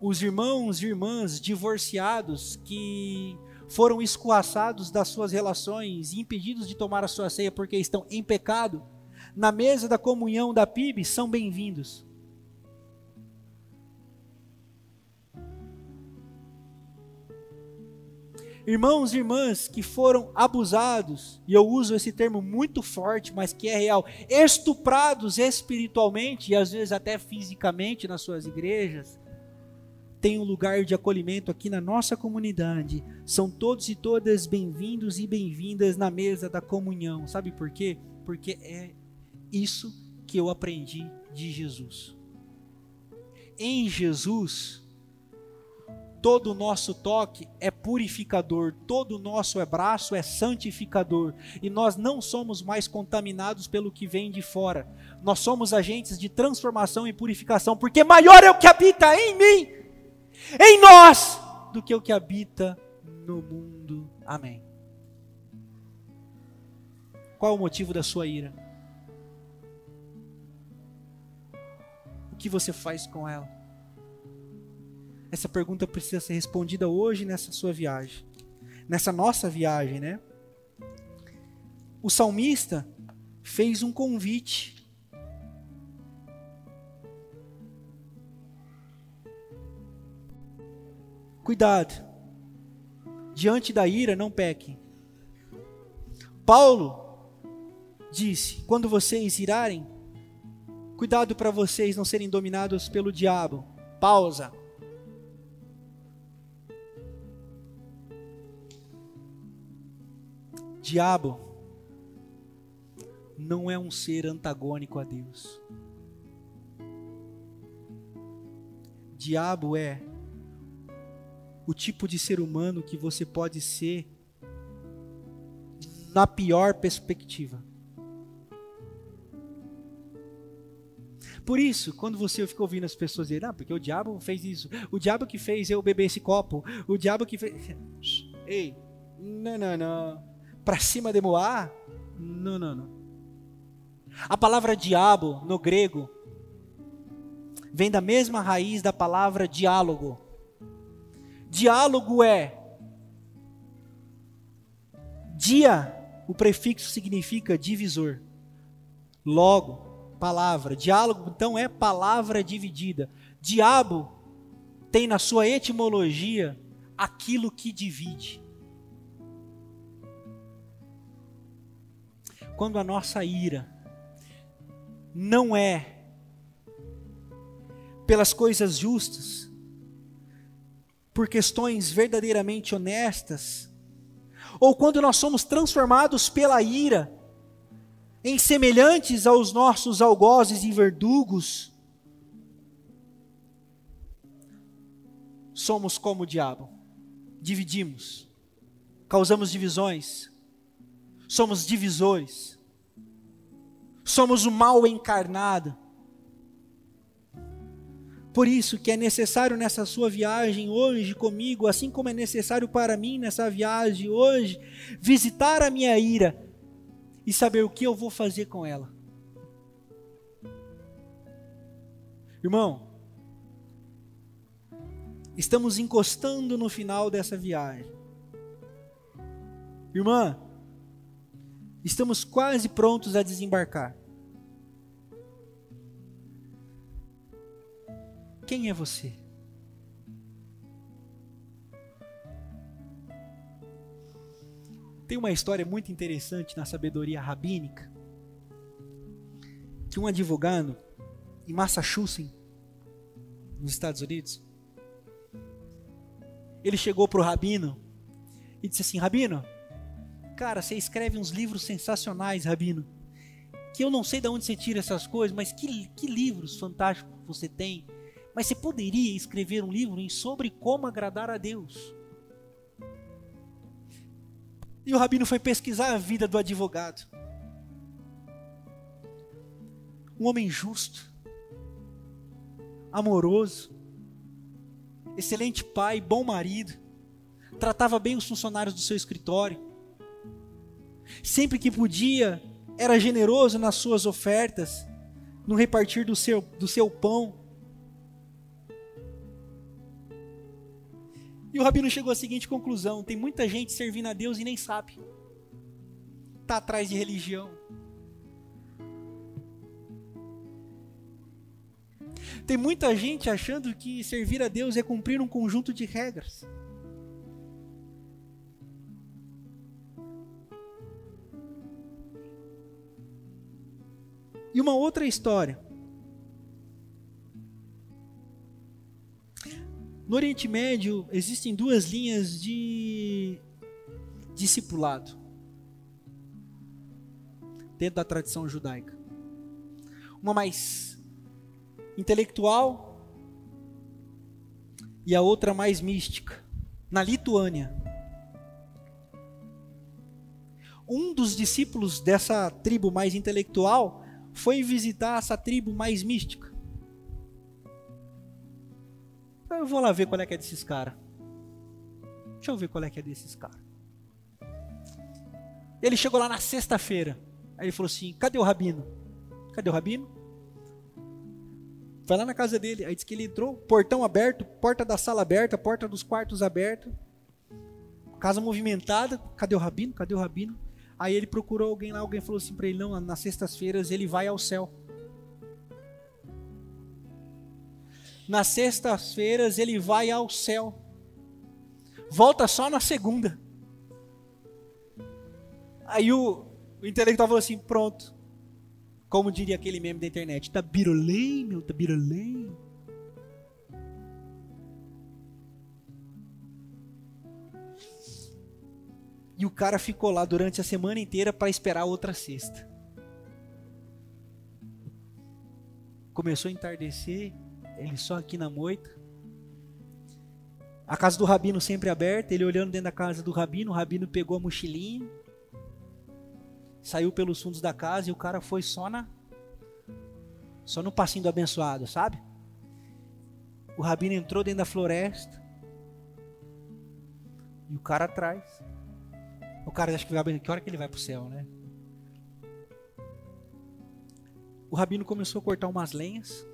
Os irmãos e irmãs divorciados que foram escoaçados das suas relações e impedidos de tomar a sua ceia porque estão em pecado, na mesa da comunhão da PIB, são bem-vindos. Irmãos e irmãs que foram abusados, e eu uso esse termo muito forte, mas que é real, estuprados espiritualmente e às vezes até fisicamente nas suas igrejas, têm um lugar de acolhimento aqui na nossa comunidade. São todos e todas bem-vindos e bem-vindas na mesa da comunhão. Sabe por quê? Porque é isso que eu aprendi de Jesus. Em Jesus, todo o nosso toque é purificador, todo o nosso abraço é santificador, e nós não somos mais contaminados pelo que vem de fora. Nós somos agentes de transformação e purificação, porque maior é o que habita em mim, em nós, do que o que habita no mundo. Amém. Qual o motivo da sua ira? O que você faz com ela? Essa pergunta precisa ser respondida hoje nessa sua viagem, nessa nossa viagem, né? O salmista fez um convite. Cuidado. Diante da ira, não pequem. Paulo disse: quando vocês irarem, cuidado para vocês não serem dominados pelo diabo. Pausa. Diabo não é um ser antagônico a Deus. Diabo é o tipo de ser humano que você pode ser na pior perspectiva. Por isso, quando você fica ouvindo as pessoas dizerem, ah, porque o diabo fez isso, o diabo que fez eu beber esse copo, o diabo que fez. Ei, não, não, não. Para cima de Moá? Não, não, não. A palavra diabo no grego vem da mesma raiz da palavra diálogo. Diálogo é dia, o prefixo significa divisor. Logo, palavra. Diálogo então é palavra dividida. Diabo tem na sua etimologia aquilo que divide. Quando a nossa ira não é pelas coisas justas, por questões verdadeiramente honestas, ou quando nós somos transformados pela ira em semelhantes aos nossos algozes e verdugos, somos como o diabo, dividimos, causamos divisões, somos divisores, somos o mal encarnado. Por isso que é necessário nessa sua viagem hoje comigo, assim como é necessário para mim nessa viagem hoje, visitar a minha ira e saber o que eu vou fazer com ela. Irmão, estamos encostando no final dessa viagem. Irmã, estamos quase prontos a desembarcar. Quem é você? Tem uma história muito interessante na sabedoria rabínica que um advogado em Massachusetts, nos Estados Unidos, ele chegou para o rabino e disse assim: Rabino, cara, você escreve uns livros sensacionais, Rabino. Que eu não sei de onde você tira essas coisas, mas que, que livros fantásticos você tem mas você poderia escrever um livro sobre como agradar a Deus. E o rabino foi pesquisar a vida do advogado. Um homem justo, amoroso, excelente pai, bom marido, tratava bem os funcionários do seu escritório. Sempre que podia, era generoso nas suas ofertas, no repartir do seu, do seu pão. E o rabino chegou à seguinte conclusão: tem muita gente servindo a Deus e nem sabe. Está atrás de religião. Tem muita gente achando que servir a Deus é cumprir um conjunto de regras. E uma outra história. No Oriente Médio existem duas linhas de discipulado dentro da tradição judaica. Uma mais intelectual e a outra mais mística. Na Lituânia, um dos discípulos dessa tribo mais intelectual foi visitar essa tribo mais mística. Eu vou lá ver qual é que é desses caras. Deixa eu ver qual é que é desses caras. Ele chegou lá na sexta-feira. Aí ele falou assim: cadê o rabino? Cadê o rabino? Vai lá na casa dele. Aí disse que ele entrou, portão aberto, porta da sala aberta, porta dos quartos aberta, casa movimentada. Cadê o rabino? Cadê o rabino? Aí ele procurou alguém lá, alguém falou assim para ele: não, nas sextas-feiras ele vai ao céu. Nas sextas-feiras ele vai ao céu. volta só na segunda. Aí o, o intelectual falou assim: pronto. Como diria aquele meme da internet: tá birolei, meu, tá. E o cara ficou lá durante a semana inteira para esperar outra sexta. Começou a entardecer, ele só aqui na moita. A casa do rabino sempre aberta, ele olhando dentro da casa do rabino, o rabino pegou a mochilinha, saiu pelos fundos da casa e o cara foi só na só no passinho do abençoado, sabe? O rabino entrou dentro da floresta e o cara atrás. O cara acha que vai que hora que ele vai pro céu, né? O rabino começou a cortar umas lenhas,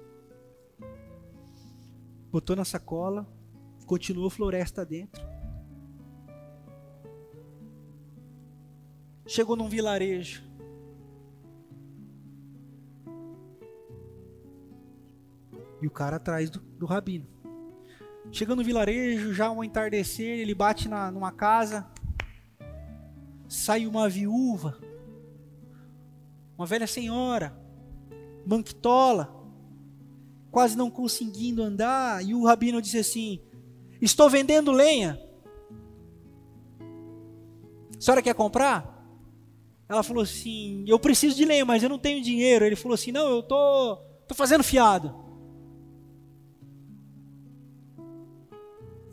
botou na sacola, continuou floresta dentro. Chegou num vilarejo. E o cara atrás do, do rabino. Chegando no vilarejo, já ao entardecer, ele bate na, numa casa. Sai uma viúva, uma velha senhora, manquitola, quase não conseguindo andar. E o rabino disse assim: Estou vendendo lenha. A senhora quer comprar? Ela falou assim: Eu preciso de lenha, mas eu não tenho dinheiro. Ele falou assim: Não, eu tô, tô fazendo fiado.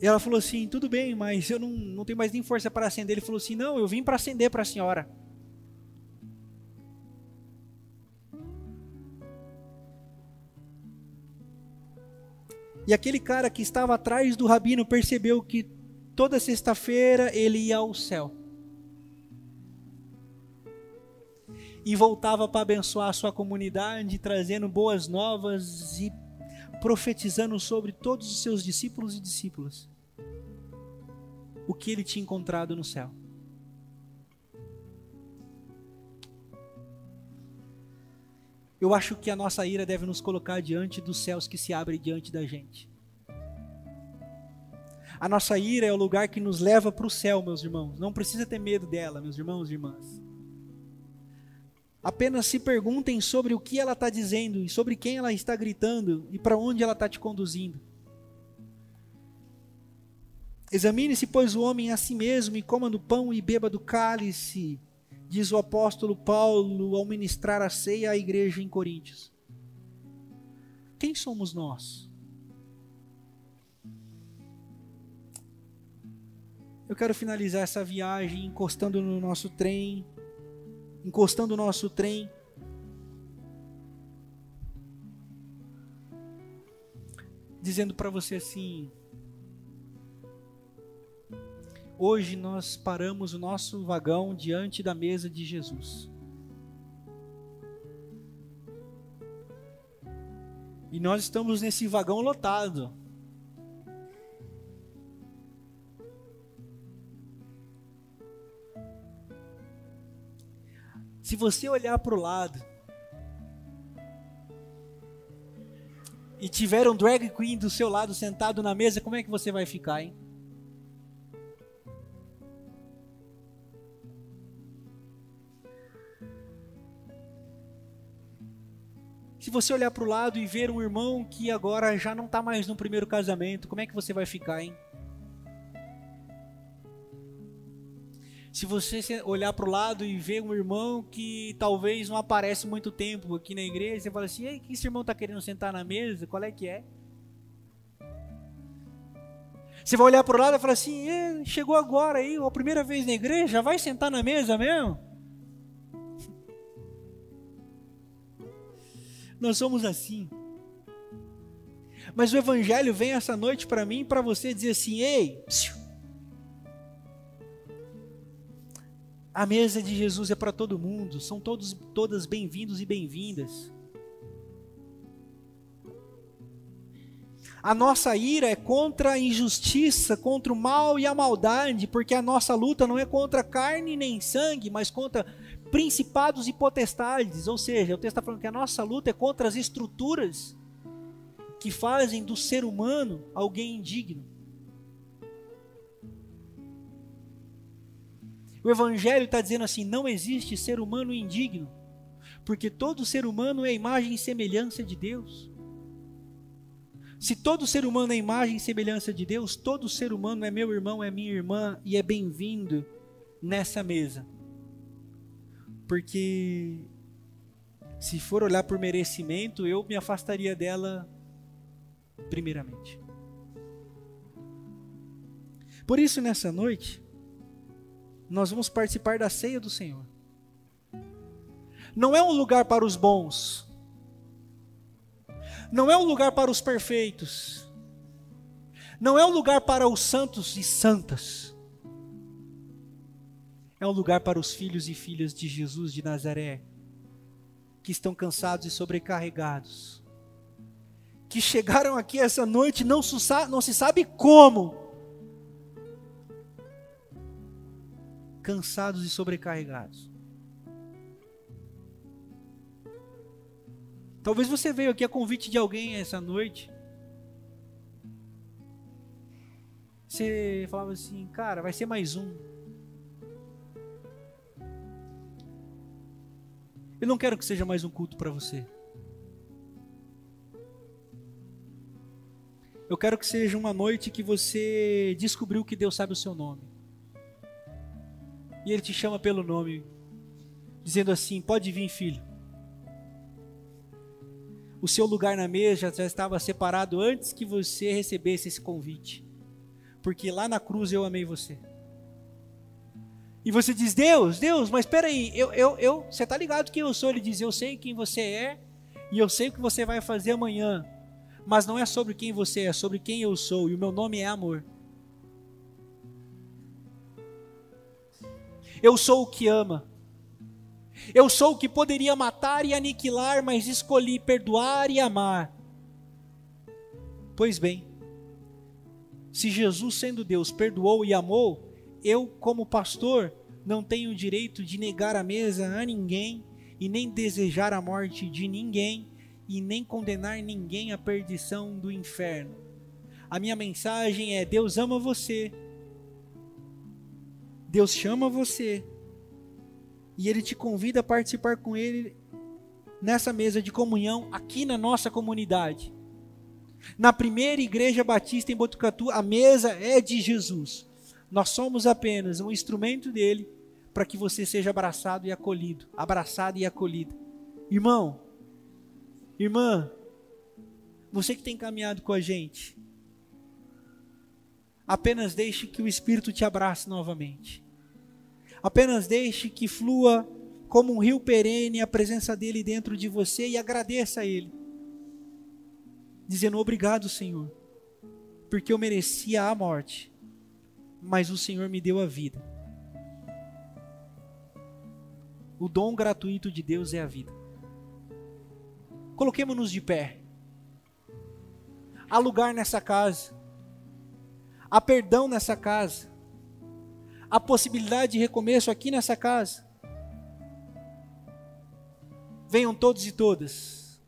Ela falou assim: Tudo bem, mas eu não, não tenho mais nem força para acender. Ele falou assim: Não, eu vim para acender para a senhora. E aquele cara que estava atrás do rabino percebeu que toda sexta-feira ele ia ao céu. e voltava para abençoar a sua comunidade, trazendo boas novas e profetizando sobre todos os seus discípulos e discípulas o que ele tinha encontrado no céu. Eu acho que a nossa ira deve nos colocar diante dos céus que se abrem diante da gente. A nossa ira é o lugar que nos leva para o céu, meus irmãos. Não precisa ter medo dela, meus irmãos e irmãs. Apenas se perguntem sobre o que ela está dizendo e sobre quem ela está gritando e para onde ela está te conduzindo. Examine-se, pois, o homem a si mesmo e coma do pão e beba do cálice, diz o apóstolo Paulo ao ministrar a ceia à igreja em Coríntios. Quem somos nós? Eu quero finalizar essa viagem encostando no nosso trem encostando o nosso trem. Dizendo para você assim: Hoje nós paramos o nosso vagão diante da mesa de Jesus. E nós estamos nesse vagão lotado. Se você olhar para o lado e tiver um drag queen do seu lado sentado na mesa, como é que você vai ficar, hein? Você olhar para o lado e ver um irmão que agora já não está mais no primeiro casamento, como é que você vai ficar, hein? Se você olhar para o lado e ver um irmão que talvez não aparece muito tempo aqui na igreja, você fala assim: Ei, que esse irmão está querendo sentar na mesa? Qual é que é? Você vai olhar para o lado e falar assim: chegou agora aí, a primeira vez na igreja, vai sentar na mesa mesmo? Nós somos assim. Mas o evangelho vem essa noite para mim, para você dizer assim: ei, A mesa de Jesus é para todo mundo, são todos todas bem-vindos e bem-vindas. A nossa ira é contra a injustiça, contra o mal e a maldade, porque a nossa luta não é contra carne nem sangue, mas contra principados e potestades. Ou seja, o texto está falando que a nossa luta é contra as estruturas que fazem do ser humano alguém indigno. O Evangelho está dizendo assim: não existe ser humano indigno, porque todo ser humano é imagem e semelhança de Deus. Se todo ser humano é imagem e semelhança de Deus, todo ser humano é meu irmão, é minha irmã e é bem-vindo nessa mesa. Porque se for olhar por merecimento, eu me afastaria dela primeiramente. Por isso, nessa noite, nós vamos participar da ceia do Senhor. Não é um lugar para os bons, não é um lugar para os perfeitos, não é um lugar para os santos e santas, é um lugar para os filhos e filhas de Jesus de Nazaré, que estão cansados e sobrecarregados, que chegaram aqui essa noite não, não se sabe como, cansados e sobrecarregados. Talvez você veio aqui a convite de alguém essa noite. Você falava assim, cara, vai ser mais um. Eu não quero que seja mais um culto para você. Eu quero que seja uma noite que você descobriu que Deus sabe o seu nome e ele te chama pelo nome, dizendo assim: Pode vir, filho. O seu lugar na mesa já estava separado antes que você recebesse esse convite, porque lá na cruz eu amei você. E você diz: Deus, Deus, mas espera aí, eu, eu, eu, você está ligado quem eu sou? Ele diz: Eu sei quem você é e eu sei o que você vai fazer amanhã, mas não é sobre quem você é, é sobre quem eu sou e o meu nome é amor. Eu sou o que ama. Eu sou o que poderia matar e aniquilar, mas escolhi perdoar e amar. Pois bem, se Jesus, sendo Deus, perdoou e amou, eu, como pastor, não tenho o direito de negar a mesa a ninguém e nem desejar a morte de ninguém e nem condenar ninguém à perdição do inferno. A minha mensagem é: Deus ama você Deus chama você e Ele te convida a participar com Ele nessa mesa de comunhão aqui na nossa comunidade. Na primeira igreja batista em Botucatu, a mesa é de Jesus. Nós somos apenas um instrumento dele para que você seja abraçado e acolhido, abraçado e acolhida. Irmão, irmã, você que tem caminhado com a gente, apenas deixe que o Espírito te abrace novamente. Apenas deixe que flua como um rio perene a presença dele dentro de você e agradeça a ele, dizendo: Obrigado, Senhor, porque eu merecia a morte, mas o Senhor me deu a vida. O dom gratuito de Deus é a vida. Coloquemos-nos de pé. Há lugar nessa casa. Há perdão nessa casa a possibilidade de recomeço aqui nessa casa. Venham todos e todas.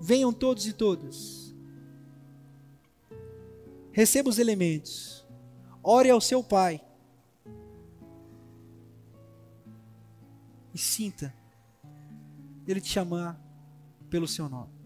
Venham todos e todas. Receba os elementos. Ore ao seu Pai. E sinta Ele te chamar pelo seu nome.